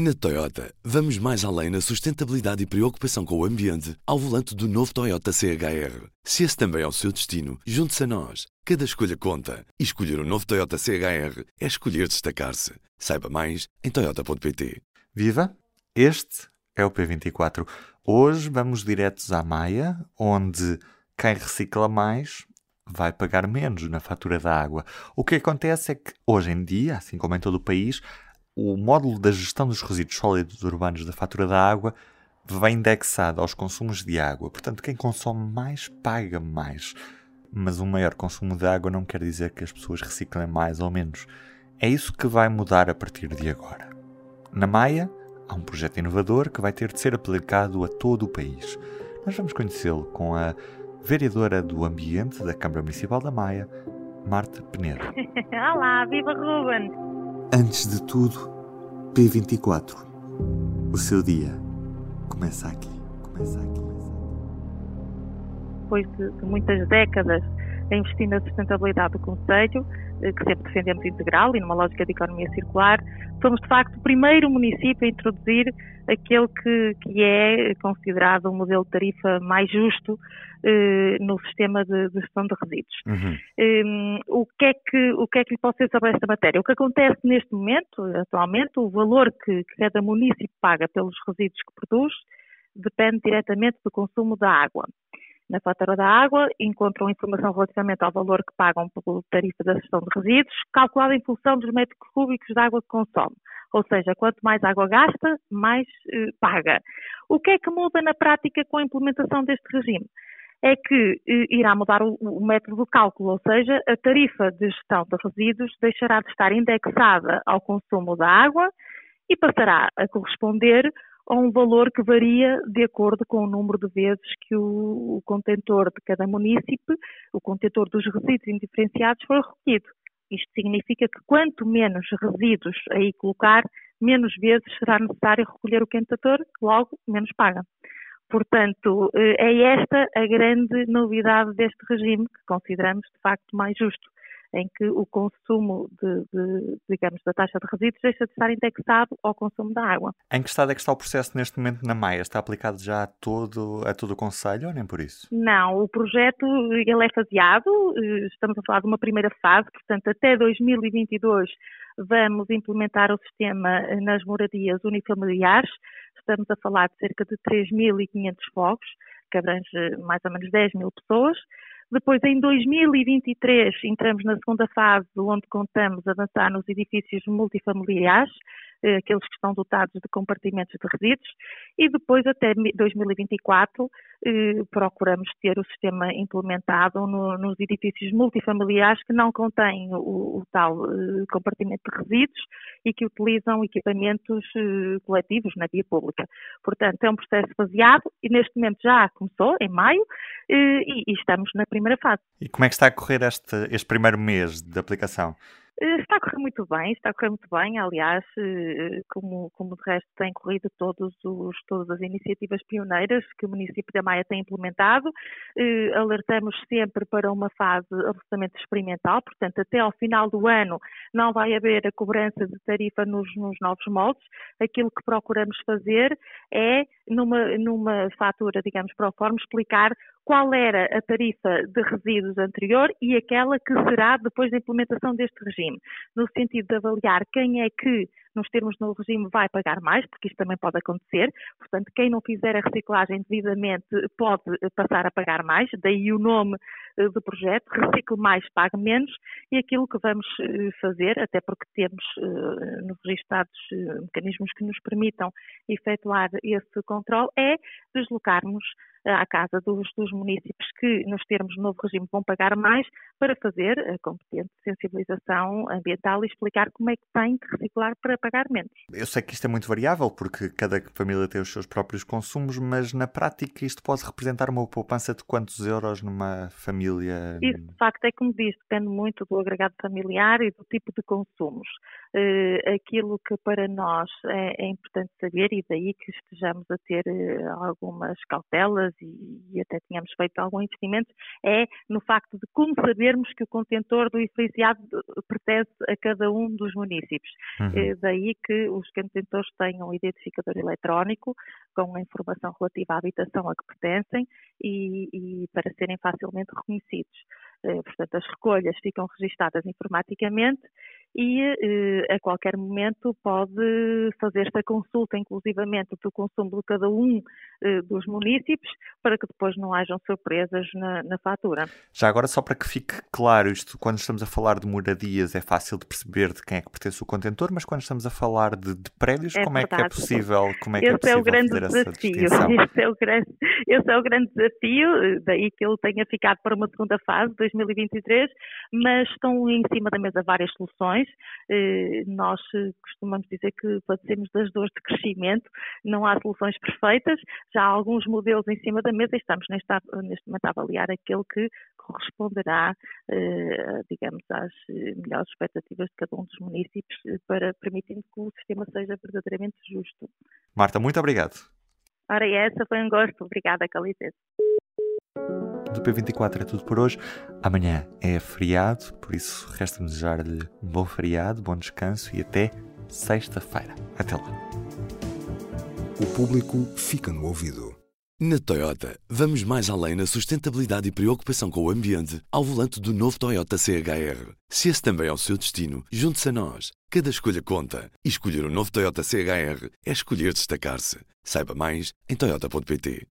Na Toyota, vamos mais além na sustentabilidade e preocupação com o ambiente ao volante do novo Toyota CHR. Se esse também é o seu destino, junte-se a nós. Cada escolha conta. E escolher o um novo Toyota CHR é escolher destacar-se. Saiba mais em Toyota.pt. Viva! Este é o P24. Hoje vamos diretos à Maia, onde quem recicla mais vai pagar menos na fatura da água. O que acontece é que hoje em dia, assim como em todo o país, o módulo da gestão dos resíduos sólidos urbanos da fatura da água vem indexado aos consumos de água. Portanto, quem consome mais paga mais. Mas um maior consumo de água não quer dizer que as pessoas reciclem mais ou menos. É isso que vai mudar a partir de agora. Na Maia, há um projeto inovador que vai ter de ser aplicado a todo o país. Nós vamos conhecê-lo com a vereadora do Ambiente da Câmara Municipal da Maia, Marta Penedo. Olá, viva Ruben! Antes de tudo, P24. O seu dia começa aqui. Começa aqui. Depois de, de muitas décadas a investir na sustentabilidade do Conselho, eh, que sempre defendemos integral e numa lógica de economia circular, somos de facto o primeiro município a introduzir aquele que, que é considerado um modelo de tarifa mais justo eh, no sistema de, de, gestão de resíduos. Uhum. Um, o, que é que, o que é que lhe posso dizer sobre esta matéria? O que acontece neste momento, atualmente, o valor que, que cada município paga pelos resíduos que produz depende diretamente do consumo da água na fatura da água, encontram informação relativamente ao valor que pagam pela tarifa da gestão de resíduos, calculada em função dos metros cúbicos de água que consome. Ou seja, quanto mais água gasta, mais eh, paga. O que é que muda na prática com a implementação deste regime? É que eh, irá mudar o, o método de cálculo, ou seja, a tarifa de gestão de resíduos deixará de estar indexada ao consumo da água e passará a corresponder a um valor que varia de acordo com o número de vezes que o, o contentor de cada município, o contentor dos resíduos indiferenciados, for recolhido. Isto significa que quanto menos resíduos aí colocar, menos vezes será necessário recolher o contentor, logo menos paga. Portanto, eh, é esta a grande novidade deste regime, que consideramos de facto mais justo em que o consumo de, de, digamos, da taxa de resíduos deixa de estar indexado ao consumo da água. Em que estado é que está o processo neste momento na Maia? Está aplicado já a todo, a todo o Conselho ou nem por isso? Não, o projeto ele é faseado, eh, estamos a falar de uma primeira fase, portanto até 2022 vamos implementar o sistema nas moradias unifamiliares, estamos a falar de cerca de 3.500 fogos, que abrange mais ou menos 10 mil pessoas, depois, em 2023, entramos na segunda fase, onde contamos avançar nos edifícios multifamiliares, aqueles que estão dotados de compartimentos de resíduos, e depois, até 2024, eh, procuramos ter o sistema implementado no, nos edifícios multifamiliares que não contêm o, o tal eh, compartimento de resíduos e que utilizam equipamentos coletivos na via pública. Portanto, é um processo baseado e neste momento já começou, em maio, e, e estamos na primeira fase. E como é que está a correr este, este primeiro mês de aplicação? Eh, está a correr muito bem, está a correr muito bem, aliás, eh, como, como de resto têm corrido todos os, todas as iniciativas pioneiras que o município da Maia tem implementado. Eh, alertamos sempre para uma fase absolutamente experimental, portanto, até ao final do ano não vai haver a cobrança de tarifa nos, nos novos moldes. Aquilo que procuramos fazer é, numa, numa fatura, digamos, para o forma, explicar qual era a tarifa de resíduos anterior e aquela que será depois da implementação deste regime, no sentido de avaliar quem é que nos termos no regime vai pagar mais, porque isto também pode acontecer. Portanto, quem não fizer a reciclagem devidamente pode passar a pagar mais, daí o nome do projeto, Recicle Mais, Pague Menos, e aquilo que vamos eh, fazer, até porque temos eh, nos registrados mecanismos que nos permitam efetuar esse controle, é deslocarmos à casa dos, dos, municípios que, nos termos do novo regime, vão pagar mais para fazer a competente sensibilização ambiental e explicar como é que tem que reciclar para pagar menos. Eu sei que isto é muito variável porque cada família tem os seus próprios consumos, mas na prática isto pode representar uma poupança de quantos euros numa família? Isso, de facto, é como diz, depende muito do agregado familiar e do tipo de consumos. Uh, aquilo que para nós é, é, importante saber, e daí que estejamos a ter uh, algumas cautelas e, e, até tínhamos feito algum investimento, é no facto de como sabermos que o contentor do licenciado pertence a cada um dos municípios. Uhum. Uh, daí que os contentores tenham um identificador eletrónico com a informação relativa à habitação a que pertencem e, e para serem facilmente reconhecidos. Portanto, as recolhas ficam registadas informaticamente e eh, a qualquer momento pode fazer esta consulta, inclusivamente do consumo de cada um eh, dos municípios, para que depois não hajam surpresas na, na, fatura. Já agora, só para que fique claro, isto quando estamos a falar de moradias é fácil de perceber de quem é que pertence o contentor, mas quando estamos a falar de, de prédios, é como verdade. é que é possível, como é que é esse é, possível é o grande desafio. Esse é, o grande, esse é o grande desafio, daí que ele tenha ficado para uma segunda fase, 2023, mas estão em cima da mesa várias soluções eh, nós eh, costumamos dizer que padecemos das dores de crescimento, não há soluções perfeitas, já há alguns modelos em cima da mesa e estamos neste, neste momento a avaliar aquele que corresponderá, eh, digamos, às melhores expectativas de cada um dos municípios para permitindo que o sistema seja verdadeiramente justo. Marta, muito obrigado. Ora, essa foi um gosto. Obrigada, Calice do P24 é tudo por hoje. Amanhã é feriado, por isso resta-me desejar-lhe um bom feriado, bom descanso e até sexta-feira. Até lá. O público fica no ouvido. Na Toyota, vamos mais além na sustentabilidade e preocupação com o ambiente ao volante do novo Toyota CHR. Se esse também é o seu destino, junte-se a nós. Cada escolha conta. E escolher o um novo Toyota CHR é escolher destacar-se. Saiba mais em Toyota.pt.